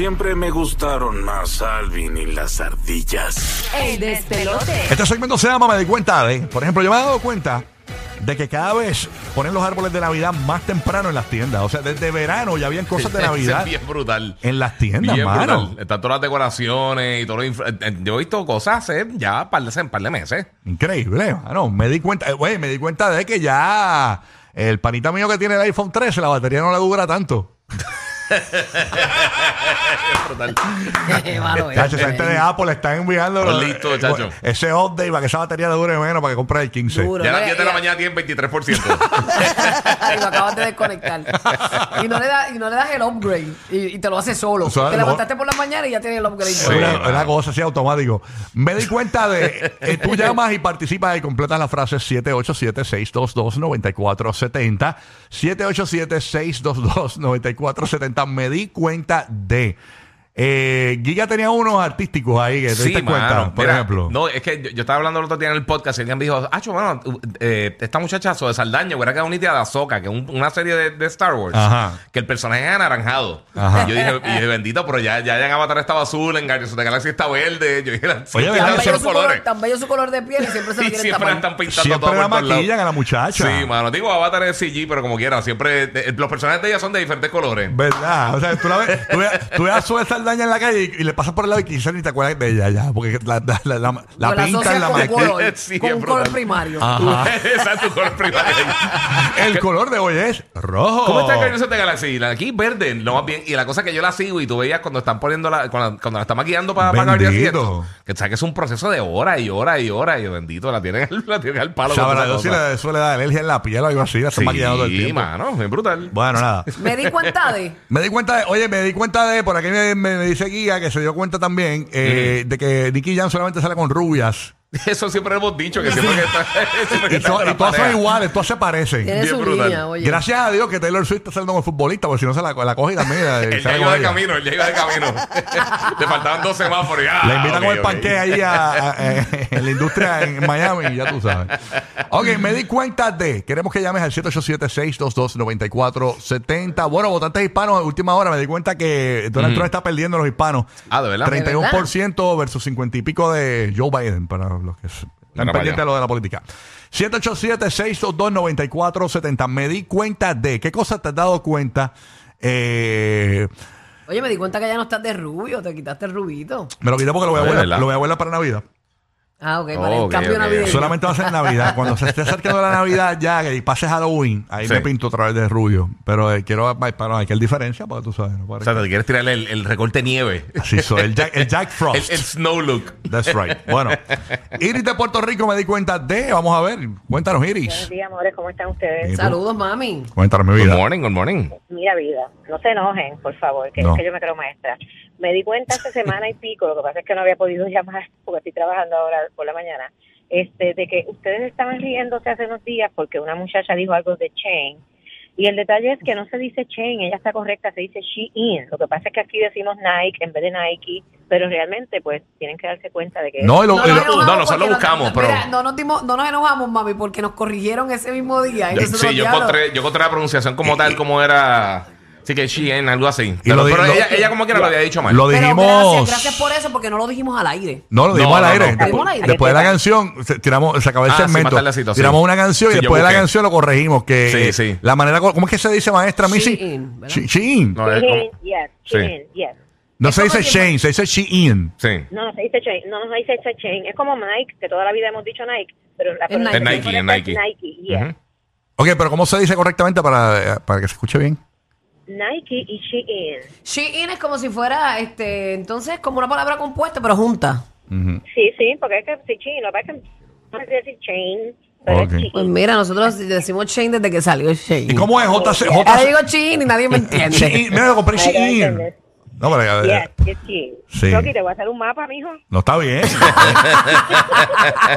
siempre me gustaron más Alvin y las ardillas. El despelote. Este segmento se llama Me di cuenta de. Por ejemplo, yo me he dado cuenta de que cada vez ponen los árboles de Navidad más temprano en las tiendas. O sea, desde verano ya habían cosas de Navidad es bien brutal. en las tiendas, Bien mano. brutal. Están todas las decoraciones y todo lo infra- eh, eh, Yo he visto cosas hace ya par de, par de meses. Increíble, mano. Me di cuenta, eh, güey, me di cuenta de que ya el panita mío que tiene el iPhone 13, la batería no le dura tanto. brutal. Chacho, esa gente de Apple está enviando Pues listo, chacho. ese update para que esa batería le dure menos para que compre el 15. Duro. Ya a las no, 10 de la mañana tienen 23%. y lo acabas de desconectar. Y no le, da- y no le das el upgrade. Y, y te lo hace solo. O sea, te levantaste por la mañana y ya tienes el upgrade. Es Sí, una, una cosa así automático. Me di cuenta de. eh, tú llamas y participas y completas la frase 787-622-9470. 787-622-9470. Me di cuenta de. Eh, Giga tenía unos artísticos ahí que te diste cuenta, mano. por Mira, ejemplo. No, es que yo, yo estaba hablando el otro día en el podcast y alguien me dijo, Acho, bueno, eh, esta muchacha de Saldaña hubiera quedado unida de Ahsoka, que es un- una serie de, de Star Wars, Ajá. que el personaje es anaranjado. Ajá. Y yo dije, y dije, bendito, pero ya, ya en Avatar estaba azul, en Guardians of the Galaxy está verde. Yo dije, Oye. Tan bello, su color, tan bello su color de piel y siempre se lo quieren siempre tapar. están pintando Siempre todo la maquillan a la muchacha. Sí, mano. Digo, Avatar es CG, pero como quiera, siempre. eh, los personajes de ella son de diferentes colores. ¿Verdad? O sea, tú la ves, tú ves, tú ves a Zoe Saldaña en la calle y, y le pasas por el lado y quizás ni te acuerdas de ella ya, porque la, la, la, la, la pintan, asocias la con color, Sí, con es un color primario. Ajá. Exacto, color primario. El color de hoy es rojo. ¿Cómo está el the Galaxy? La- Aquí verde, lo más bien. Y la cosa que yo la sigo y tú veías cuando están poniendo la, cuando, cuando la están maquillando para y Bendito. que sabes que es un proceso de horas y horas y horas. Y bendito, la tienen, la tienen al palo. Sabrá Dios si le suele dar alergia en la piel o algo así, la están maquillando todo el Sí, tiempo. mano, es brutal. Bueno, nada. Me di cuenta de. Me di cuenta de, oye, me di cuenta de, por aquí me, me- me dice Guía que se dio cuenta también eh, de que Nicky Jam solamente sale con rubias. Eso siempre hemos dicho, que siempre que está... siempre que Y, está la todas son pareja. iguales, todas se parecen. Tiene Bien su brutal. línea, oye. Gracias a Dios que Taylor Swift está saliendo con futbolista, porque si no se la, la coge y también. eh, Él ya sale iba con de ella. camino, él ya iba de camino. Le faltaban dos semáforos. ah, La invitan con el panque ahí a, a- eh, en la industria en Miami, ya tú sabes. Ok, me di cuenta de. Queremos que llames al 787-622-9470. Bueno, votantes hispanos, última hora, me di cuenta que Donald Trump está perdiendo a los hispanos. Ah, ¿de verdad? 31% versus 50 y pico de Joe Biden, para los que están Mira pendientes de lo de la política. 787-622-9470. Me di cuenta de. ¿Qué cosas te has dado cuenta? Eh, Oye, me di cuenta que ya no estás de rubio, te quitaste el rubito. me lo quité porque lo voy a Ah, ¿de guardar, verdad? lo voy a guardar para Navidad. Ah, ok, para el ok, cambio ok. navideño. Solamente va a ser en Navidad. Cuando se esté acercando la Navidad ya, que pase Halloween, ahí Sí. me pinto otra vez de rubio. Pero eh, quiero, para hay que hay diferencia, porque tú sabes. No O sea, te quieres tirar el, el recorte nieve. Así soy, el Jack, el Jack El, Frost. el snow look. That's right. Bueno, Iris de Puerto Rico me di cuenta de, vamos a ver, cuéntanos Buenos Iris. días, amores, ¿cómo están ustedes? Saludos, mami. Cuéntanos mi Good vida. morning, good morning. Mira, vida, no se enojen, por favor, que No. es que yo me creo maestra. Me di cuenta hace semana y pico, lo que pasa es que no había podido llamar porque estoy trabajando ahora por la mañana, este, de que ustedes estaban riéndose hace unos días porque una muchacha dijo algo de chain. Y el detalle es que no se dice chain, ella está correcta, se dice Shein. Lo que pasa es que aquí decimos Nike en vez de Nike, pero realmente pues tienen que darse cuenta de que No, lo- No, enojamos no, nosotros lo buscamos, pero- mira, no, nos dimos, no nos enojamos, mami, porque nos corrigieron ese mismo día. Y Sí, yo encontré, yo encontré la pronunciación como tal, como era. Sí, que Shein, algo así. Pero, lo di- pero lo- ella, ella como quiera lo había dicho mal. Lo Pero dijimos. gracias, gracias por eso, porque no lo dijimos al aire. No, lo dimos No, al no, aire. no. Después, al aire. después de la canción, se- tiramos, se acabó el Ah, sí, segmento. más tardecito, sí. tiramos una canción Sí, y yo después de la busqué. canción lo corregimos. Que Sí, sí. La manera, co- ¿cómo es que se dice, maestra Missy? Shein, ¿verdad? She- Shein. No, es como- yes, Sí. Shein, yes. No se dice Shane, se dice Shein. Sí. No, no se dice chain, no, no se dice chain. Es como Nike, que toda la vida hemos dicho Nike, pero la Es Nike. Es Nike, es Nike. Nike, yes. Ujú. Ok, pero ¿cómo se dice correctamente para, eh, para que se escuche bien? Nike y Shein. Shein es como si fuera, este, entonces, como una palabra compuesta, pero junta. Ujú. Sí, sí, porque es que sí, chain, lo que pasa es que no se decir chain, pero Ok. es Shein. Pues mira, nosotros decimos Shein desde que salió Shein. ¿Y cómo es JC? Ahora JC? digo Shein y nadie me entiende. Shein. Mira, lo compré Shein. entiendes. No, pero eh, Yes, es Shein. Sí. Rocky, te voy a hacer un mapa, mijo. no está bien.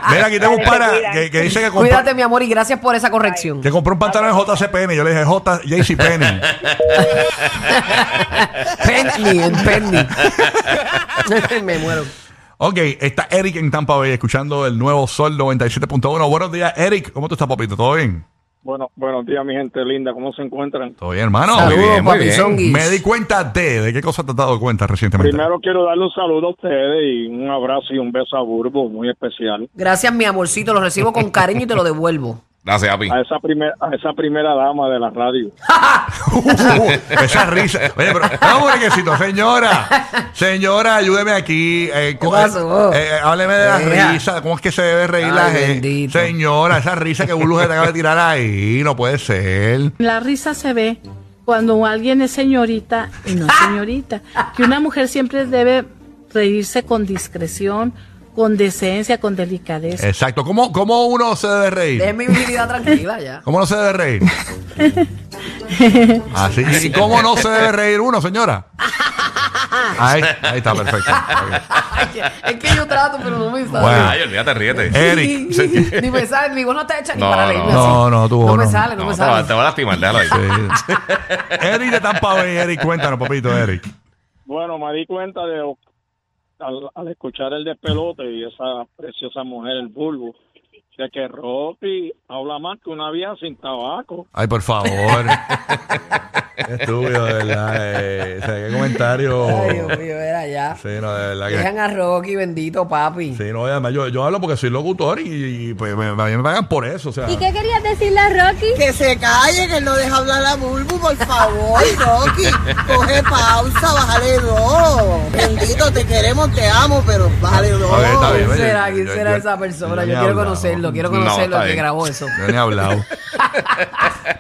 Mira, aquí tengo un pana que, que dice que compró, Cuídate, mi amor, y gracias por esa corrección. que compró un pantalón en JCPenney. Yo le dije J, JCPenney. Penny, en Penny. me muero. Ok, está Eric en Tampa Bay escuchando el nuevo Sol 97.1. Buenos días, Eric. ¿Cómo tú estás, papito? ¿Todo bien? Bueno, buenos días, mi gente linda. ¿Cómo se encuentran? ¿Todo bien, hermano? Saludos, muy bien, muy bien. papizonguis. Me di cuenta de, ¿de qué cosa te has dado cuenta recientemente? Primero quiero darle un saludo a ustedes y un abrazo y un beso a Burbo muy especial. Gracias, mi amorcito. Lo recibo con cariño y te lo devuelvo. Gracias, Api. A esa, primer, a esa primera dama de la radio. Esa risa. Oye, pero vamos, requisito, señora. Señora, ayúdeme aquí. Eh, pasó? eh, eh, hábleme de la risa. ¿Cómo es que se debe reír la gente? bendito. Señora, esa risa que Bulu se te acaba de tirar ahí. No puede ser. La risa se ve cuando alguien es señorita y no señorita. Que una mujer siempre debe reírse con discreción, con decencia, con delicadeza. Exacto. ¿Cómo, cómo uno se debe reír? Dejen mi virginidad tranquila ya. ¿Cómo no se debe reír? Así. ¿Y cómo no se debe reír uno, señora? Ahí, ahí está, perfecto. Es que yo trato, pero no me sale. Bueno. Ay, olvídate, ríete. Eric. sí. ni me sale, mi voz no está hecha ni No, para no. reírme No, así. no, voz No me sale, no, No, me te, sale. te va a lastimar, déjalo ahí. Sí. Eric de Tampa Bay. Eric, cuéntanos, papito, Eric. Bueno, me di cuenta de al, al escuchar el despelote y esa preciosa mujer, el Bulbo, de que Rocky habla más que una vieja sin tabaco. Ay, por favor. Estúpido, de verdad. Eh, o sea, qué comentario. Ay, Dios mío, Sí, no, de verdad Dejan a Rocky, bendito papi. Sí, no, además yo, yo hablo porque soy locutor y, y, pues me, a mí me pagan por eso. O sea, ¿Y qué querías decirle a Rocky? Que se calle, que no deja hablar a Bulbu, por favor, Rocky. Coge pausa, bájale dos. Bendito, te queremos, te amo, pero bájale dos. Ok, está bien. ¿Quién será? ¿Quién yo- será yo- esa persona? yo quiero hablado. conocerlo, quiero No, conocerlo, el que grabó eso. Yo ni he hablado.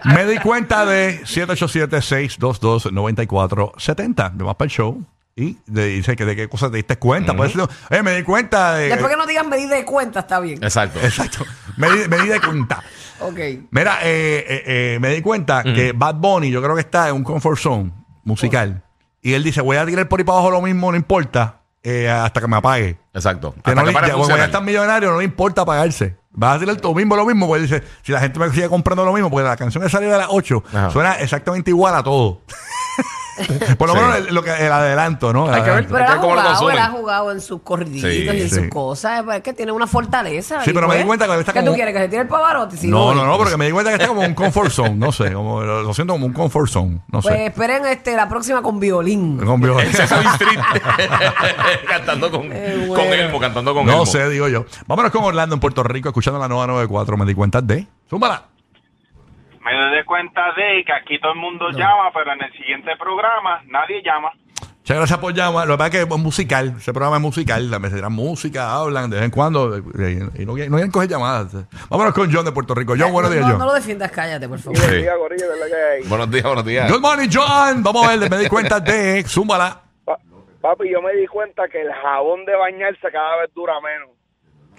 Me di cuenta de 787-622-9470. De más para el show. Y de- dice que de qué cosas te diste cuenta. Puede ser, eh, me di cuenta de. Después que no digan medida de cuenta, está bien. Exacto. Exacto. Me di, me di de cuenta. Ok. Mira, eh, eh, eh, me di cuenta que Bad Bunny, yo creo que está en un comfort zone musical. Y él dice: Voy a tirar por ahí para abajo lo mismo, no importa, eh, hasta que me apague. Exacto. Que Hasta no que le, pare ya, de cuando ya funcionar. estás millonario, no le importa pagarse. Vas a decir lo mismo, lo mismo, porque dice, si la gente me sigue comprando lo mismo, porque la canción que salió de las 8 Ajá. suena exactamente igual a todo. Por lo Sí. menos el, lo que, el adelanto, ¿no? El Hay que ver. adelanto. Pero él ha que cómo lo jugado, él consumen. ha jugado en sus corriditos Sí, y en sí. sus cosas. Es que tiene una fortaleza. Sí, pero me pues, di cuenta que está ¿Qué como- tú quieres? ¿Que se tire el pavarotti? Si No, no, no, porque me di cuenta que está como un comfort zone, no sé, como, lo, lo siento como un comfort zone, no Pues sé. esperen este, la próxima con violín. Con violín. En Sesame Street. cantando con, Eh, con. Elmo, cantando con No Elmo. sé, digo yo. Vámonos con Orlando en Puerto Rico, escuchando la nueva 94. Me di cuenta de. Zúmbala. Me doy cuenta de que aquí todo el mundo llama, pero en el siguiente programa nadie llama. Muchas gracias por llamar. Lo que pasa es que es musical. Ese programa es musical. La será música, hablan de vez en cuando. eh, Y no, no quieren coger llamadas. Vámonos con John de Puerto Rico. John, buenos días, John. no lo defiendas, cállate, por favor. Buenos días, buenos días. Good morning, John. Vamos a ver, me di cuenta de. Zúmbala. Pa- papi, yo me di cuenta que el jabón de bañarse cada vez dura menos.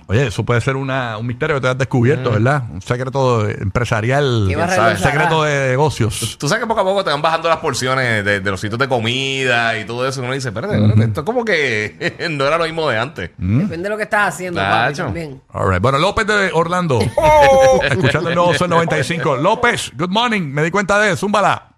Oye, eso puede ser una, un misterio que te has descubierto, ¿verdad? Un secreto empresarial. ¿Qué va a Un secreto de negocios. Tú sabes que poco a poco te van bajando las porciones de, de los sitios de comida y todo eso. Y uno dice, espérate, espérate, esto como que no era lo mismo de antes. Depende de lo que estás haciendo, papi, Tacho. también. All right. Bueno, López de Orlando. Escuchando el nuevo Sol 95. López, good morning. Me di cuenta de. Zúmbala.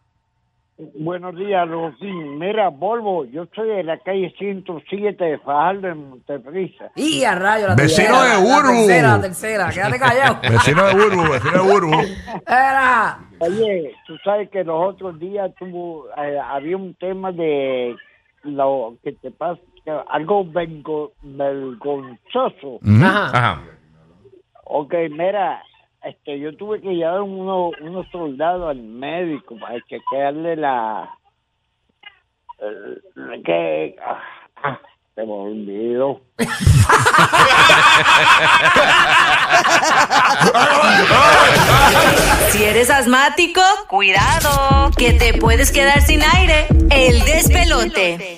Buenos días, Rosín. Mira, Volvo, yo estoy en la calle 107 de Fajardo, en Monteprisa. Y a rayo, la Vecino tercera. de La Uru. tercera, la tercera. Quédate callado. Vecino de Burbu, vecino de Burbu. Era. Oye, tú sabes que los otros días tuvo, eh, había un tema de lo que te pasa, algo vergonzoso. Ajá. Ajá. Ok, mira, este, yo tuve que llevar uno, unos soldados al médico para chequearle la... el- que... ah, ah, se me olvidó. Si eres asmático, cuidado, que te puedes quedar sin aire. El despelote.